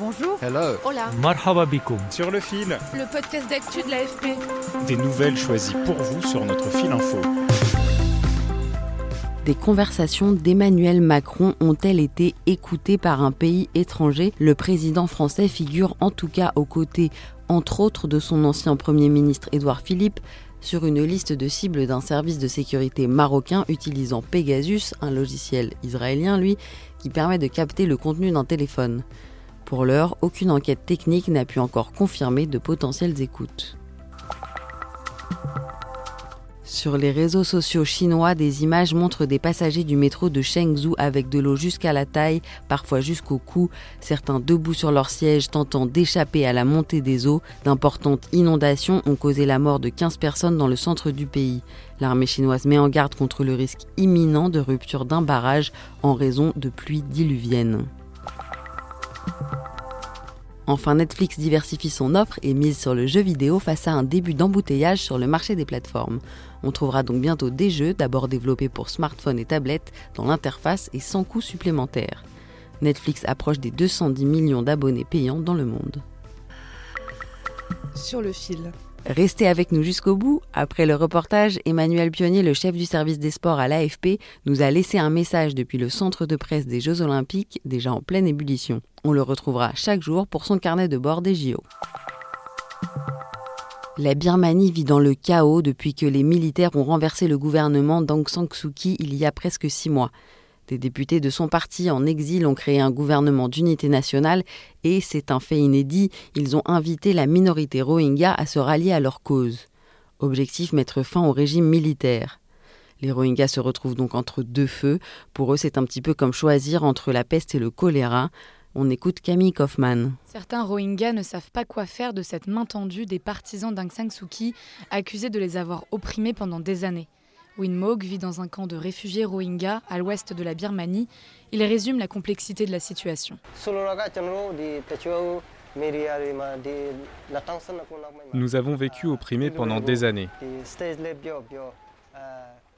Bonjour. Hello. Hola. Marhaba Sur le fil. Le podcast d'actu de l'AFP. Des nouvelles choisies pour vous sur notre fil info. Des conversations d'Emmanuel Macron ont-elles été écoutées par un pays étranger? Le président français figure en tout cas aux côtés, entre autres, de son ancien Premier ministre Édouard Philippe, sur une liste de cibles d'un service de sécurité marocain utilisant Pegasus, un logiciel israélien, lui, qui permet de capter le contenu d'un téléphone. Pour l'heure, aucune enquête technique n'a pu encore confirmer de potentielles écoutes. Sur les réseaux sociaux chinois, des images montrent des passagers du métro de Chengzhou avec de l'eau jusqu'à la taille, parfois jusqu'au cou, certains debout sur leur siège tentant d'échapper à la montée des eaux. D'importantes inondations ont causé la mort de 15 personnes dans le centre du pays. L'armée chinoise met en garde contre le risque imminent de rupture d'un barrage en raison de pluies diluviennes. Enfin, Netflix diversifie son offre et mise sur le jeu vidéo face à un début d'embouteillage sur le marché des plateformes. On trouvera donc bientôt des jeux, d'abord développés pour smartphones et tablettes, dans l'interface et sans coût supplémentaire. Netflix approche des 210 millions d'abonnés payants dans le monde. Sur le fil. Restez avec nous jusqu'au bout. Après le reportage, Emmanuel Pionnier, le chef du service des sports à l'AFP, nous a laissé un message depuis le centre de presse des Jeux Olympiques, déjà en pleine ébullition. On le retrouvera chaque jour pour son carnet de bord des JO. La Birmanie vit dans le chaos depuis que les militaires ont renversé le gouvernement d'Aung San Suu Kyi il y a presque six mois. Des députés de son parti en exil ont créé un gouvernement d'unité nationale et, c'est un fait inédit, ils ont invité la minorité rohingya à se rallier à leur cause. Objectif mettre fin au régime militaire. Les Rohingyas se retrouvent donc entre deux feux. Pour eux, c'est un petit peu comme choisir entre la peste et le choléra. On écoute Camille Kaufmann. Certains Rohingyas ne savent pas quoi faire de cette main tendue des partisans d'Aung San Suu Kyi, accusés de les avoir opprimés pendant des années. Winmog vit dans un camp de réfugiés Rohingyas à l'ouest de la Birmanie. Il résume la complexité de la situation. Nous avons vécu opprimés pendant des années.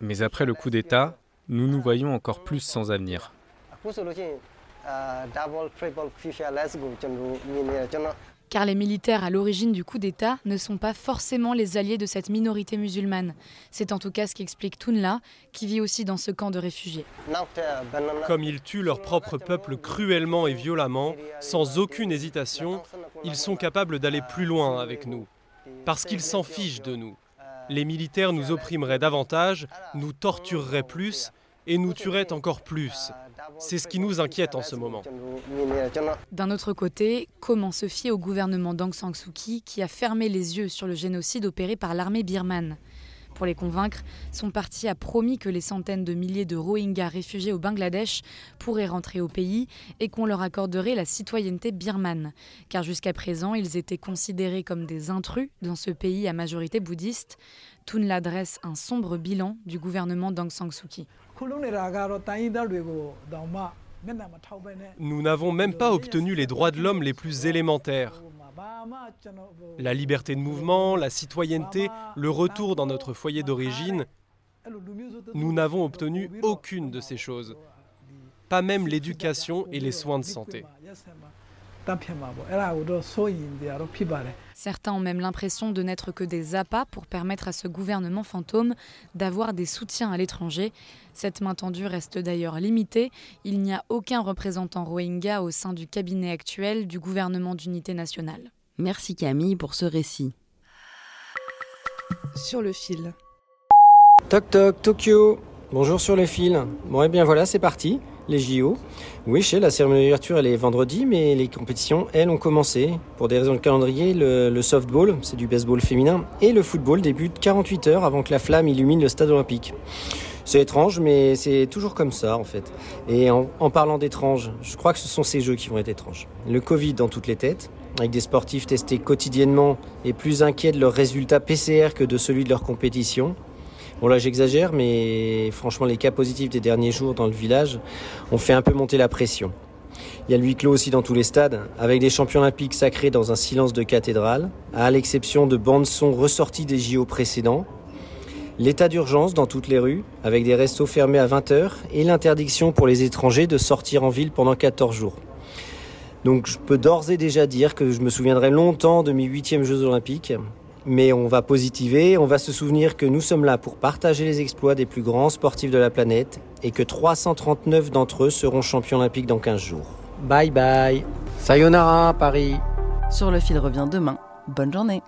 Mais après le coup d'État, nous nous voyons encore plus sans avenir. Car les militaires à l'origine du coup d'État ne sont pas forcément les alliés de cette minorité musulmane. C'est en tout cas ce qu'explique Tunla, qui vit aussi dans ce camp de réfugiés. Comme ils tuent leur propre peuple cruellement et violemment, sans aucune hésitation, ils sont capables d'aller plus loin avec nous. Parce qu'ils s'en fichent de nous. Les militaires nous opprimeraient davantage, nous tortureraient plus et nous tueraient encore plus. C'est ce qui nous inquiète en ce moment. D'un autre côté, comment se fier au gouvernement d'Aung San Suu Kyi qui a fermé les yeux sur le génocide opéré par l'armée birmane? Pour les convaincre, son parti a promis que les centaines de milliers de Rohingyas réfugiés au Bangladesh pourraient rentrer au pays et qu'on leur accorderait la citoyenneté birmane. Car jusqu'à présent, ils étaient considérés comme des intrus dans ce pays à majorité bouddhiste. Tunla dresse un sombre bilan du gouvernement d'Aung San Suu Kyi. Nous n'avons même pas obtenu les droits de l'homme les plus élémentaires. La liberté de mouvement, la citoyenneté, le retour dans notre foyer d'origine, nous n'avons obtenu aucune de ces choses. Pas même l'éducation et les soins de santé. Certains ont même l'impression de n'être que des appâts pour permettre à ce gouvernement fantôme d'avoir des soutiens à l'étranger. Cette main tendue reste d'ailleurs limitée. Il n'y a aucun représentant Rohingya au sein du cabinet actuel du gouvernement d'unité nationale. Merci Camille pour ce récit. Sur le fil. Toc toc, Tokyo. Bonjour sur le fil. Bon, et bien voilà, c'est parti les JO. Oui, chez la cérémonie d'ouverture, elle est vendredi, mais les compétitions, elles, ont commencé. Pour des raisons de calendrier, le, softball, c'est du baseball féminin, et le football débute 48 heures avant que la flamme illumine le stade olympique. C'est étrange, mais c'est toujours comme ça, en fait. Et en, parlant d'étrange, je crois que ce sont ces jeux qui vont être étranges. Le Covid dans toutes les têtes, avec des sportifs testés quotidiennement et plus inquiets de leurs résultats PCR que de celui de leur compétition. Bon là j'exagère, mais franchement les cas positifs des derniers jours dans le village ont fait un peu monter la pression. Il y a le huis clos aussi dans tous les stades, avec des champions olympiques sacrés dans un silence de cathédrale, à l'exception de bandes son ressorties des JO précédents. L'état d'urgence dans toutes les rues, avec des restos fermés à 20h et l'interdiction pour les étrangers de sortir en ville pendant 14 jours. Donc je peux d'ores et déjà dire que je me souviendrai longtemps de mes huitièmes Jeux olympiques. Mais on va positiver, on va se souvenir que nous sommes là pour partager les exploits des plus grands sportifs de la planète et que 339 d'entre eux seront champions olympiques dans 15 jours. Bye bye. Sayonara Paris. Sur le fil revient demain. Bonne journée.